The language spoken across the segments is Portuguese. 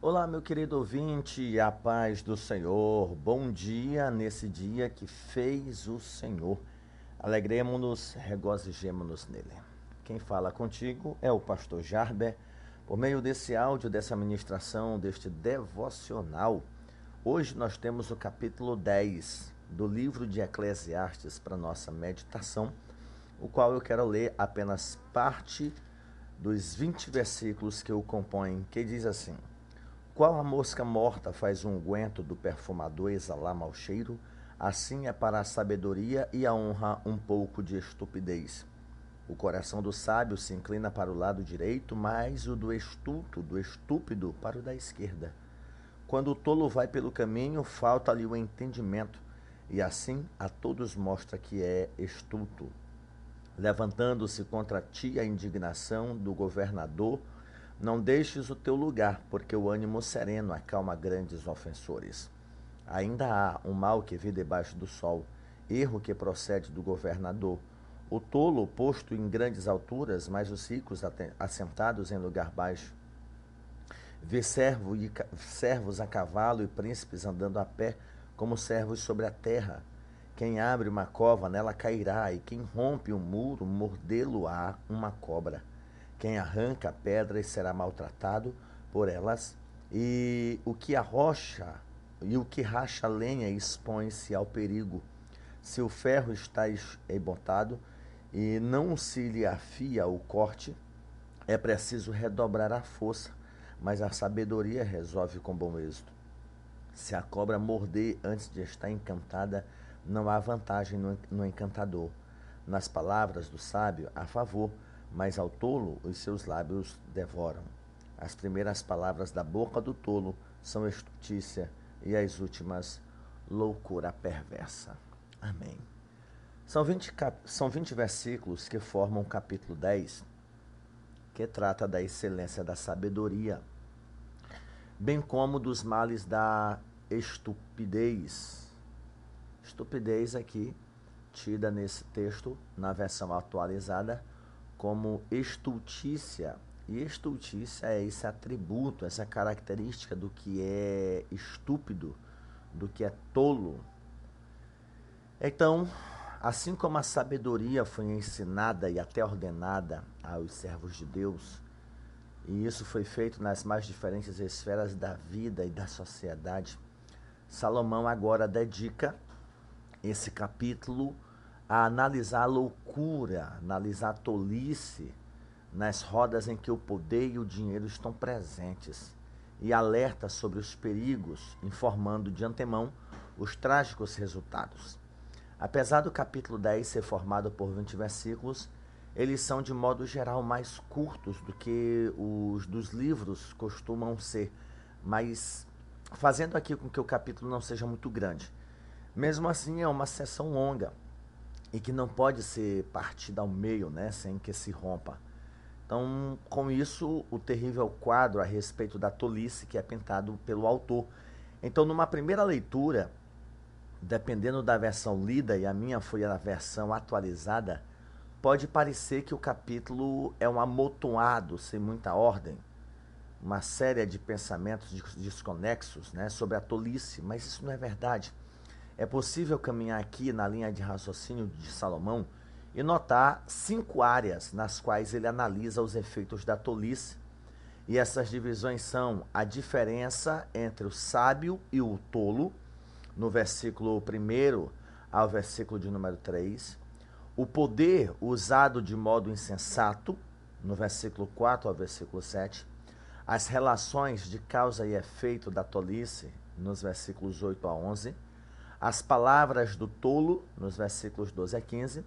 Olá, meu querido ouvinte, a paz do Senhor. Bom dia nesse dia que fez o Senhor. Alegremos-nos, regozijemos-nos nele. Quem fala contigo é o pastor Jarber, por meio desse áudio, dessa ministração, deste devocional. Hoje nós temos o capítulo 10 do livro de Eclesiastes para nossa meditação, o qual eu quero ler apenas parte dos 20 versículos que o compõem, que diz assim: Qual a mosca morta faz um unguento do perfumador exalar mau cheiro, assim é para a sabedoria e a honra um pouco de estupidez. O coração do sábio se inclina para o lado direito, mas o do estulto, do estúpido, para o da esquerda. Quando o tolo vai pelo caminho, falta-lhe o entendimento, e assim a todos mostra que é estulto levantando-se contra ti a indignação do governador, não deixes o teu lugar, porque o ânimo sereno acalma grandes ofensores. Ainda há um mal que vi debaixo do sol, erro que procede do governador. O tolo posto em grandes alturas, mas os ricos assentados em lugar baixo. Vê servo e, servos a cavalo e príncipes andando a pé, como servos sobre a terra. Quem abre uma cova, nela cairá, e quem rompe um muro, mordê-lo-á uma cobra. Quem arranca pedras será maltratado por elas, e o que arrocha e o que racha lenha expõe-se ao perigo. Se o ferro está embotado e não se lhe afia o corte, é preciso redobrar a força, mas a sabedoria resolve com bom êxito. Se a cobra morder antes de estar encantada, não há vantagem no encantador. Nas palavras do sábio, a favor, mas ao tolo os seus lábios devoram. As primeiras palavras da boca do tolo são estutícia e as últimas, loucura perversa. Amém. São 20, são 20 versículos que formam o capítulo 10, que trata da excelência da sabedoria, bem como dos males da estupidez Estupidez aqui, tida nesse texto, na versão atualizada, como estultícia. E estultícia é esse atributo, essa característica do que é estúpido, do que é tolo. Então, assim como a sabedoria foi ensinada e até ordenada aos servos de Deus, e isso foi feito nas mais diferentes esferas da vida e da sociedade, Salomão agora dedica esse capítulo a analisar a loucura, analisar a tolice nas rodas em que o poder e o dinheiro estão presentes e alerta sobre os perigos, informando de antemão os trágicos resultados. Apesar do capítulo 10 ser formado por 20 versículos, eles são de modo geral mais curtos do que os dos livros costumam ser, mas fazendo aqui com que o capítulo não seja muito grande. Mesmo assim, é uma sessão longa e que não pode ser partida ao meio, né, sem que se rompa. Então, com isso, o terrível quadro a respeito da tolice que é pintado pelo autor. Então, numa primeira leitura, dependendo da versão lida, e a minha foi a versão atualizada, pode parecer que o capítulo é um amontoado, sem muita ordem, uma série de pensamentos desconexos né, sobre a tolice, mas isso não é verdade. É possível caminhar aqui na linha de raciocínio de Salomão e notar cinco áreas nas quais ele analisa os efeitos da tolice. E essas divisões são a diferença entre o sábio e o tolo, no versículo 1 ao versículo de número 3, o poder usado de modo insensato, no versículo 4 ao versículo 7, as relações de causa e efeito da tolice, nos versículos 8 a 11, as palavras do tolo, nos versículos 12 a 15,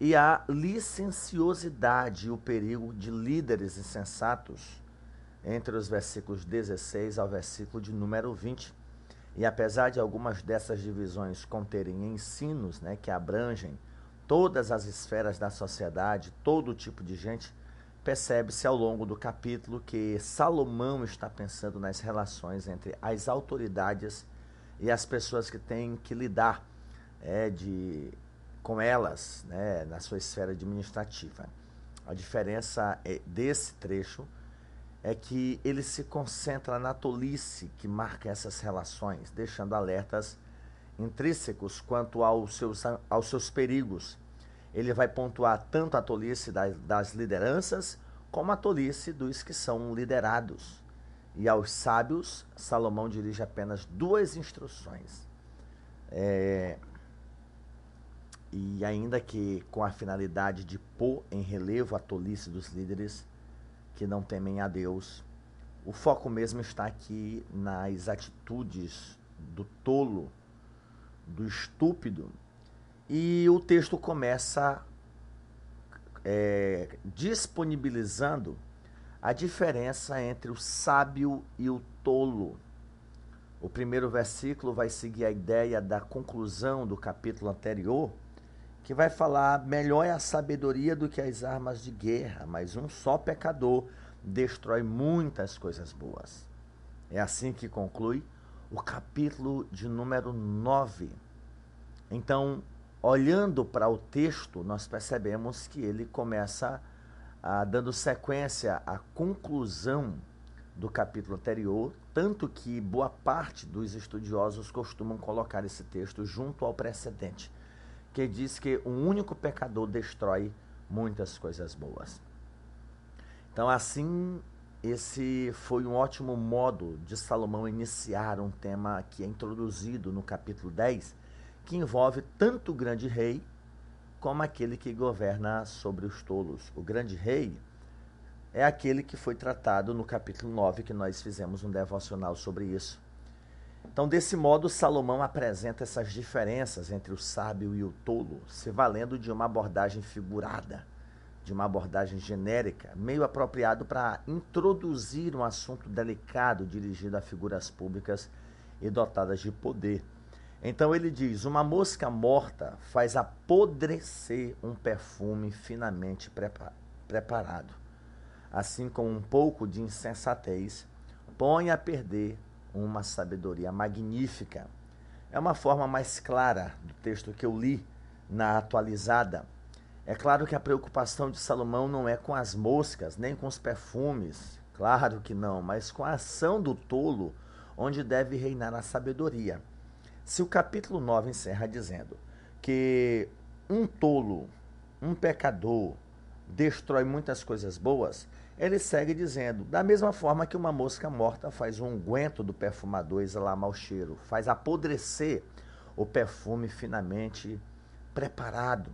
e a licenciosidade e o perigo de líderes insensatos, entre os versículos 16 ao versículo de número 20. E apesar de algumas dessas divisões conterem ensinos né, que abrangem todas as esferas da sociedade, todo tipo de gente, percebe-se ao longo do capítulo que Salomão está pensando nas relações entre as autoridades e as pessoas que têm que lidar é, de, com elas né, na sua esfera administrativa. A diferença é, desse trecho é que ele se concentra na tolice que marca essas relações, deixando alertas intrínsecos quanto aos seus, aos seus perigos. Ele vai pontuar tanto a tolice das, das lideranças, como a tolice dos que são liderados. E aos sábios, Salomão dirige apenas duas instruções. É, e ainda que com a finalidade de pôr em relevo a tolice dos líderes, que não temem a Deus. O foco mesmo está aqui nas atitudes do tolo, do estúpido. E o texto começa é, disponibilizando a diferença entre o sábio e o tolo. O primeiro versículo vai seguir a ideia da conclusão do capítulo anterior, que vai falar: melhor é a sabedoria do que as armas de guerra, mas um só pecador destrói muitas coisas boas. É assim que conclui o capítulo de número 9. Então, olhando para o texto, nós percebemos que ele começa ah, dando sequência à conclusão do capítulo anterior, tanto que boa parte dos estudiosos costumam colocar esse texto junto ao precedente que diz que um único pecador destrói muitas coisas boas. Então, assim, esse foi um ótimo modo de Salomão iniciar um tema que é introduzido no capítulo 10, que envolve tanto o grande rei como aquele que governa sobre os tolos. O grande rei é aquele que foi tratado no capítulo 9, que nós fizemos um devocional sobre isso. Então, desse modo, Salomão apresenta essas diferenças entre o sábio e o tolo, se valendo de uma abordagem figurada, de uma abordagem genérica, meio apropriado para introduzir um assunto delicado dirigido a figuras públicas e dotadas de poder. Então ele diz: Uma mosca morta faz apodrecer um perfume finamente preparado. Assim como um pouco de insensatez põe a perder uma sabedoria magnífica. É uma forma mais clara do texto que eu li na atualizada. É claro que a preocupação de Salomão não é com as moscas, nem com os perfumes, claro que não, mas com a ação do tolo, onde deve reinar a sabedoria. Se o capítulo 9 encerra dizendo que um tolo, um pecador, destrói muitas coisas boas, ele segue dizendo: da mesma forma que uma mosca morta faz um unguento do perfumador exalar mau cheiro, faz apodrecer o perfume finamente preparado.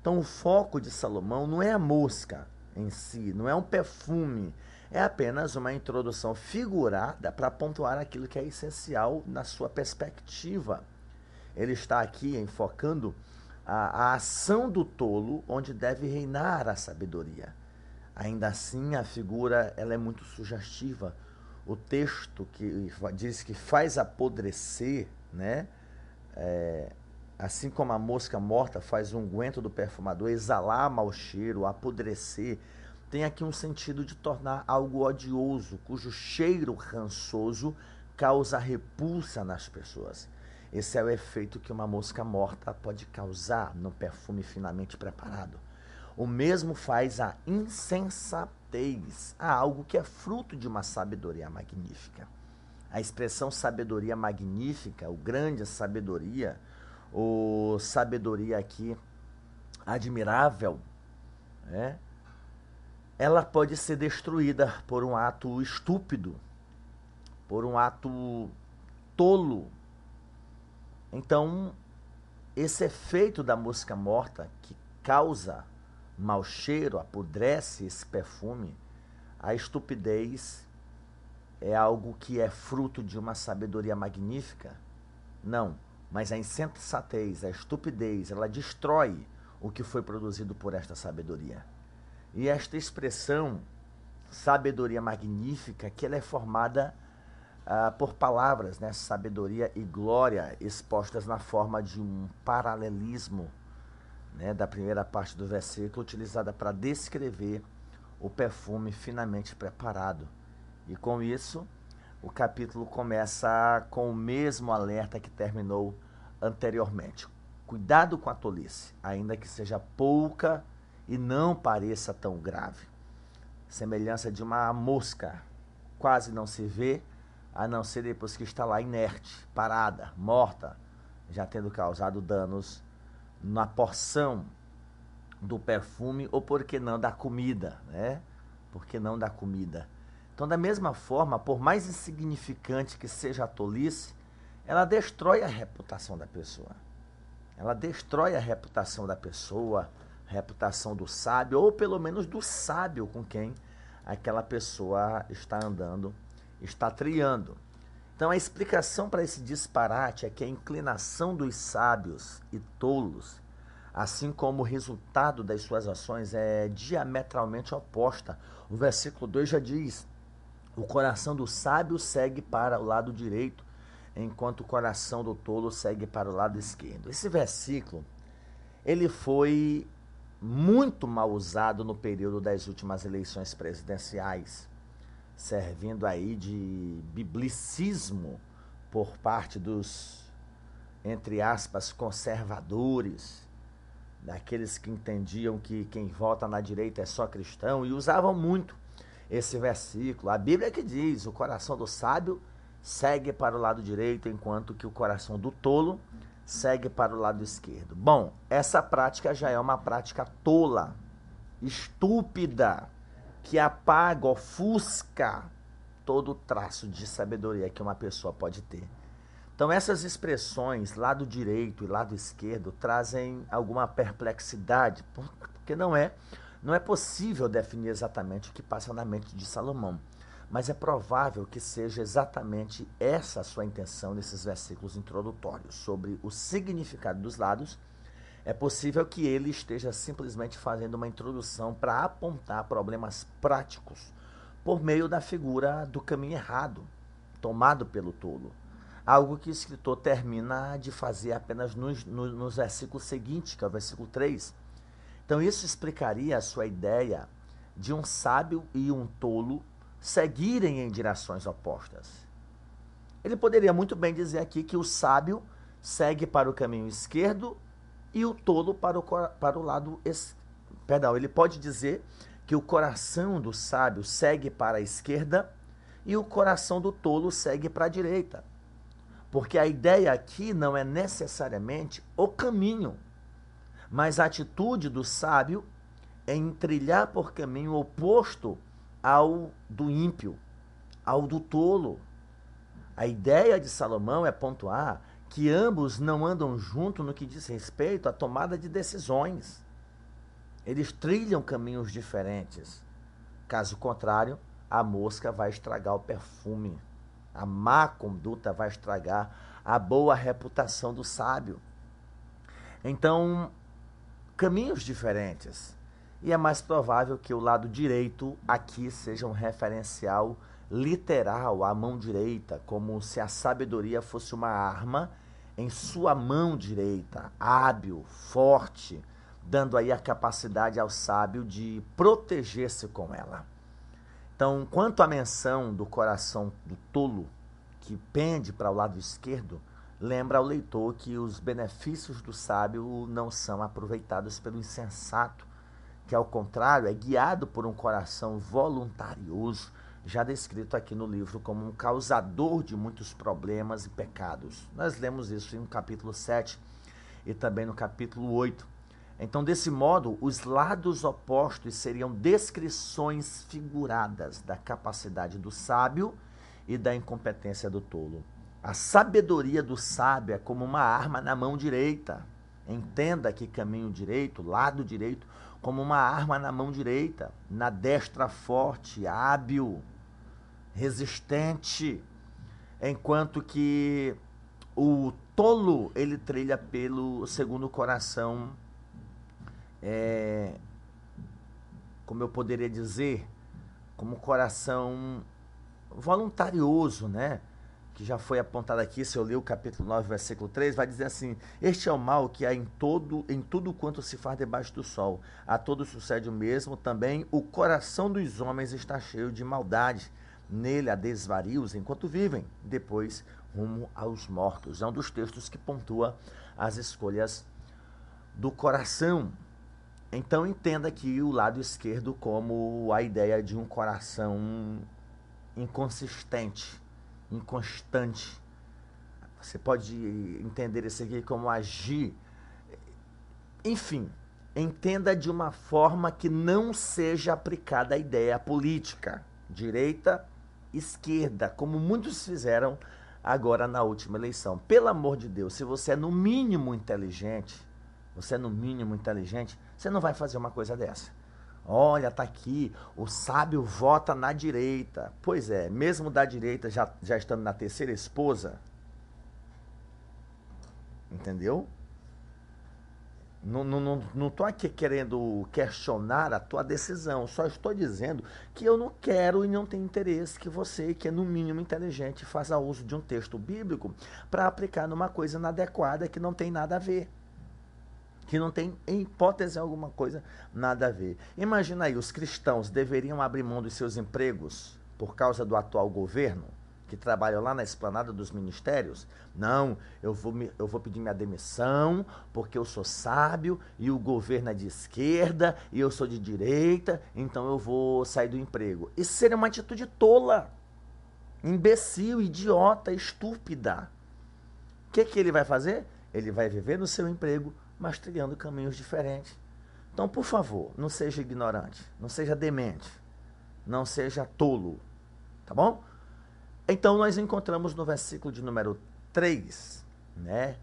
Então, o foco de Salomão não é a mosca em si, não é um perfume, é apenas uma introdução figurada para pontuar aquilo que é essencial na sua perspectiva. Ele está aqui enfocando a, a ação do tolo, onde deve reinar a sabedoria. Ainda assim, a figura ela é muito sugestiva. O texto que diz que faz apodrecer, né? É, assim como a mosca morta faz um unguento do perfumador exalar mau cheiro, apodrecer, tem aqui um sentido de tornar algo odioso, cujo cheiro rançoso causa repulsa nas pessoas. Esse é o efeito que uma mosca morta pode causar no perfume finamente preparado. O mesmo faz a insensatez, a algo que é fruto de uma sabedoria magnífica. A expressão sabedoria magnífica, o grande sabedoria, o sabedoria aqui admirável, né? Ela pode ser destruída por um ato estúpido, por um ato tolo. Então, esse efeito da música morta que causa mau cheiro, apodrece esse perfume, a estupidez é algo que é fruto de uma sabedoria magnífica? Não, mas a insensatez, a estupidez, ela destrói o que foi produzido por esta sabedoria. E esta expressão, sabedoria magnífica, que ela é formada ah, por palavras, né? sabedoria e glória, expostas na forma de um paralelismo né, da primeira parte do versículo, utilizada para descrever o perfume finamente preparado. E com isso, o capítulo começa com o mesmo alerta que terminou anteriormente. Cuidado com a tolice, ainda que seja pouca e não pareça tão grave. semelhança de uma mosca. Quase não se vê, a não ser depois que está lá inerte, parada, morta, já tendo causado danos na porção do perfume ou por que não da comida, né? Por que não da comida? Então, da mesma forma, por mais insignificante que seja a tolice, ela destrói a reputação da pessoa. Ela destrói a reputação da pessoa, reputação do sábio, ou pelo menos do sábio com quem aquela pessoa está andando, está triando. Então, a explicação para esse disparate é que a inclinação dos sábios e tolos assim como o resultado das suas ações é diametralmente oposta. O versículo 2 já diz: O coração do sábio segue para o lado direito, enquanto o coração do tolo segue para o lado esquerdo. Esse versículo ele foi muito mal usado no período das últimas eleições presidenciais, servindo aí de biblicismo por parte dos entre aspas conservadores daqueles que entendiam que quem vota na direita é só cristão e usavam muito esse versículo. A Bíblia é que diz: o coração do sábio segue para o lado direito, enquanto que o coração do tolo segue para o lado esquerdo. Bom, essa prática já é uma prática tola, estúpida, que apaga, ofusca todo o traço de sabedoria que uma pessoa pode ter. Então essas expressões lado direito e lado esquerdo trazem alguma perplexidade, porque não é não é possível definir exatamente o que passa na mente de Salomão, mas é provável que seja exatamente essa a sua intenção nesses versículos introdutórios sobre o significado dos lados. É possível que ele esteja simplesmente fazendo uma introdução para apontar problemas práticos por meio da figura do caminho errado, tomado pelo tolo algo que o escritor termina de fazer apenas nos, nos, nos versículos seguintes, que é o versículo 3. Então, isso explicaria a sua ideia de um sábio e um tolo seguirem em direções opostas. Ele poderia muito bem dizer aqui que o sábio segue para o caminho esquerdo e o tolo para o, para o lado es... perdão, ele pode dizer que o coração do sábio segue para a esquerda e o coração do tolo segue para a direita. Porque a ideia aqui não é necessariamente o caminho, mas a atitude do sábio é em trilhar por caminho oposto ao do ímpio, ao do tolo. A ideia de Salomão é pontuar que ambos não andam junto no que diz respeito à tomada de decisões. Eles trilham caminhos diferentes. Caso contrário, a mosca vai estragar o perfume. A má conduta vai estragar a boa reputação do sábio. Então, caminhos diferentes. E é mais provável que o lado direito aqui seja um referencial literal à mão direita, como se a sabedoria fosse uma arma em sua mão direita, hábil, forte, dando aí a capacidade ao sábio de proteger-se com ela. Então, quanto à menção do coração do tolo, que pende para o lado esquerdo, lembra ao leitor que os benefícios do sábio não são aproveitados pelo insensato, que ao contrário é guiado por um coração voluntarioso, já descrito aqui no livro como um causador de muitos problemas e pecados. Nós lemos isso no capítulo 7 e também no capítulo 8. Então, desse modo, os lados opostos seriam descrições figuradas da capacidade do sábio e da incompetência do tolo. A sabedoria do sábio é como uma arma na mão direita. Entenda que caminho direito, lado direito, como uma arma na mão direita, na destra forte, hábil, resistente, enquanto que o tolo ele trilha pelo segundo coração é, como eu poderia dizer, como coração voluntarioso, né? Que já foi apontado aqui, se eu ler o capítulo 9, versículo 3, vai dizer assim: Este é o mal que há em todo, em tudo quanto se faz debaixo do sol. A todos sucede o mesmo, também o coração dos homens está cheio de maldade. Nele há desvarios enquanto vivem, depois rumo aos mortos. É um dos textos que pontua as escolhas do coração. Então entenda aqui o lado esquerdo como a ideia de um coração inconsistente, inconstante. Você pode entender isso aqui como agir. Enfim, entenda de uma forma que não seja aplicada a ideia política, direita, esquerda, como muitos fizeram agora na última eleição. Pelo amor de Deus, se você é no mínimo inteligente, você é no mínimo inteligente, você não vai fazer uma coisa dessa. Olha, tá aqui, o sábio vota na direita. Pois é, mesmo da direita já, já estando na terceira esposa. Entendeu? Não, não, não, não tô aqui querendo questionar a tua decisão, só estou dizendo que eu não quero e não tenho interesse que você, que é no mínimo inteligente, faça uso de um texto bíblico para aplicar numa coisa inadequada que não tem nada a ver que não tem, em hipótese alguma coisa, nada a ver. Imagina aí, os cristãos deveriam abrir mão dos seus empregos por causa do atual governo, que trabalha lá na esplanada dos ministérios? Não, eu vou, me, eu vou pedir minha demissão porque eu sou sábio e o governo é de esquerda e eu sou de direita, então eu vou sair do emprego. Isso seria uma atitude tola, imbecil, idiota, estúpida. O que, que ele vai fazer? Ele vai viver no seu emprego, mas trilhando caminhos diferentes. Então, por favor, não seja ignorante, não seja demente, não seja tolo, tá bom? Então, nós encontramos no versículo de número 3, né?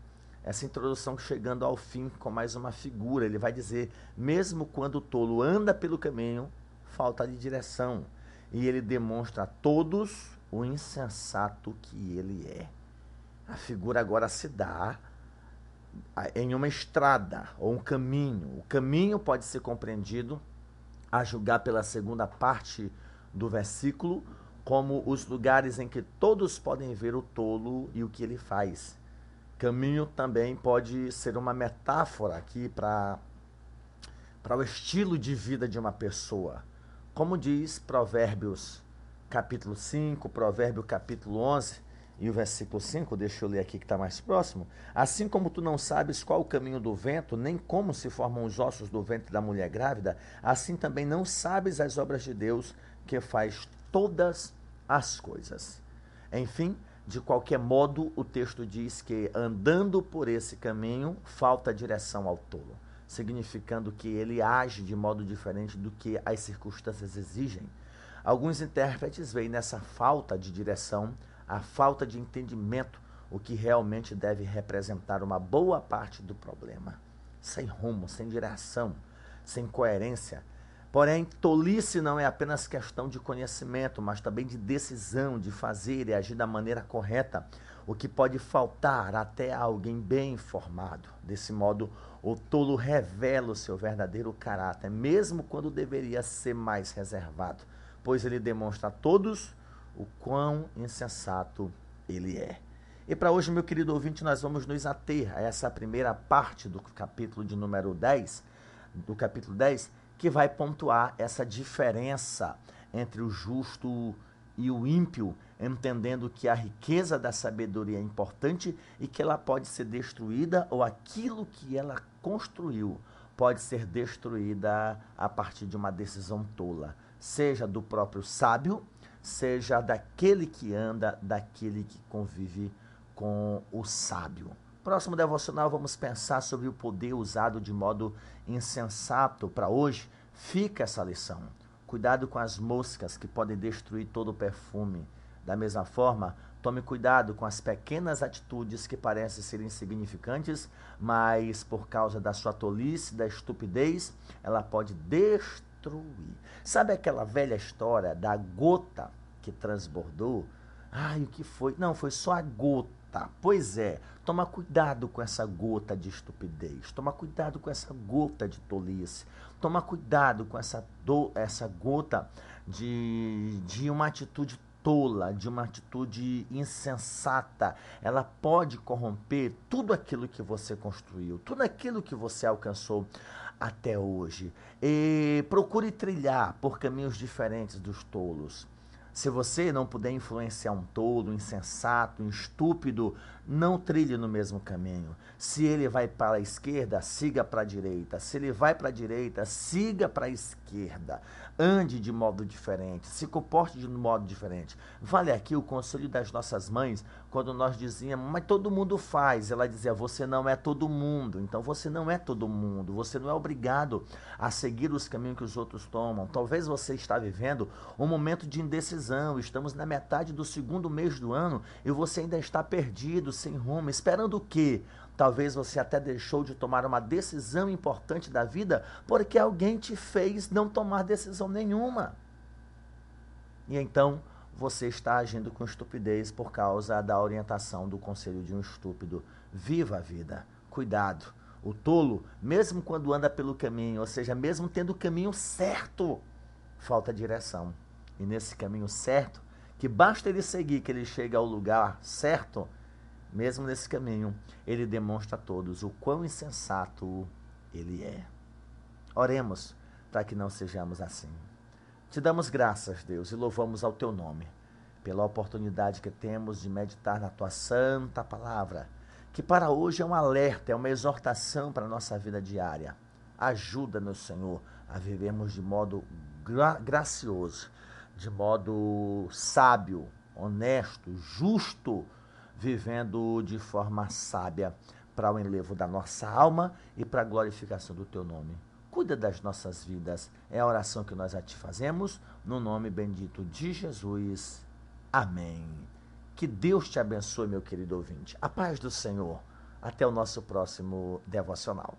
Essa introdução chegando ao fim com mais uma figura. Ele vai dizer: mesmo quando o tolo anda pelo caminho, falta de direção. E ele demonstra a todos o insensato que ele é. A figura agora se dá em uma estrada ou um caminho. O caminho pode ser compreendido, a julgar pela segunda parte do versículo, como os lugares em que todos podem ver o tolo e o que ele faz. Caminho também pode ser uma metáfora aqui para o estilo de vida de uma pessoa. Como diz Provérbios capítulo 5, Provérbio capítulo 11, e o versículo 5, deixa eu ler aqui que está mais próximo. Assim como tu não sabes qual o caminho do vento, nem como se formam os ossos do ventre da mulher grávida, assim também não sabes as obras de Deus, que faz todas as coisas. Enfim, de qualquer modo, o texto diz que andando por esse caminho, falta direção ao tolo, significando que ele age de modo diferente do que as circunstâncias exigem. Alguns intérpretes veem nessa falta de direção a falta de entendimento, o que realmente deve representar uma boa parte do problema. Sem rumo, sem direção, sem coerência. Porém, tolice não é apenas questão de conhecimento, mas também de decisão, de fazer e agir da maneira correta, o que pode faltar até a alguém bem informado. Desse modo, o tolo revela o seu verdadeiro caráter, mesmo quando deveria ser mais reservado, pois ele demonstra a todos o quão insensato ele é. E para hoje, meu querido ouvinte, nós vamos nos ater a essa primeira parte do capítulo de número 10, do capítulo 10, que vai pontuar essa diferença entre o justo e o ímpio, entendendo que a riqueza da sabedoria é importante e que ela pode ser destruída ou aquilo que ela construiu pode ser destruída a partir de uma decisão tola, seja do próprio sábio seja daquele que anda, daquele que convive com o sábio. Próximo devocional, vamos pensar sobre o poder usado de modo insensato para hoje. Fica essa lição. Cuidado com as moscas que podem destruir todo o perfume. Da mesma forma, tome cuidado com as pequenas atitudes que parecem ser insignificantes, mas por causa da sua tolice, da estupidez, ela pode destruir. Sabe aquela velha história da gota que transbordou? Ai, o que foi? Não, foi só a gota. Pois é, toma cuidado com essa gota de estupidez, toma cuidado com essa gota de tolice, toma cuidado com essa, do, essa gota de, de uma atitude tola, de uma atitude insensata. Ela pode corromper tudo aquilo que você construiu, tudo aquilo que você alcançou até hoje. E procure trilhar por caminhos diferentes dos tolos. Se você não puder influenciar um tolo, um insensato, um estúpido, não trilhe no mesmo caminho. Se ele vai para a esquerda, siga para a direita. Se ele vai para a direita, siga para a esquerda. Ande de modo diferente, se comporte de modo diferente. Vale aqui o conselho das nossas mães, quando nós dizíamos, mas todo mundo faz. Ela dizia, você não é todo mundo. Então você não é todo mundo. Você não é obrigado a seguir os caminhos que os outros tomam. Talvez você está vivendo um momento de indecisão. Estamos na metade do segundo mês do ano e você ainda está perdido, sem rumo, esperando o quê? Talvez você até deixou de tomar uma decisão importante da vida porque alguém te fez não tomar decisão nenhuma. E então você está agindo com estupidez por causa da orientação do conselho de um estúpido. Viva a vida. Cuidado. O tolo, mesmo quando anda pelo caminho, ou seja, mesmo tendo o caminho certo, falta direção. E nesse caminho certo, que basta ele seguir que ele chega ao lugar certo, mesmo nesse caminho, ele demonstra a todos o quão insensato ele é. Oremos para que não sejamos assim. Te damos graças, Deus, e louvamos ao teu nome, pela oportunidade que temos de meditar na tua santa palavra, que para hoje é um alerta, é uma exortação para a nossa vida diária. Ajuda-nos, Senhor, a vivermos de modo gra gracioso, de modo sábio, honesto, justo, vivendo de forma sábia para o enlevo da nossa alma e para a glorificação do teu nome. Cuida das nossas vidas. É a oração que nós a te fazemos, no nome bendito de Jesus. Amém. Que Deus te abençoe, meu querido ouvinte. A paz do Senhor. Até o nosso próximo devocional.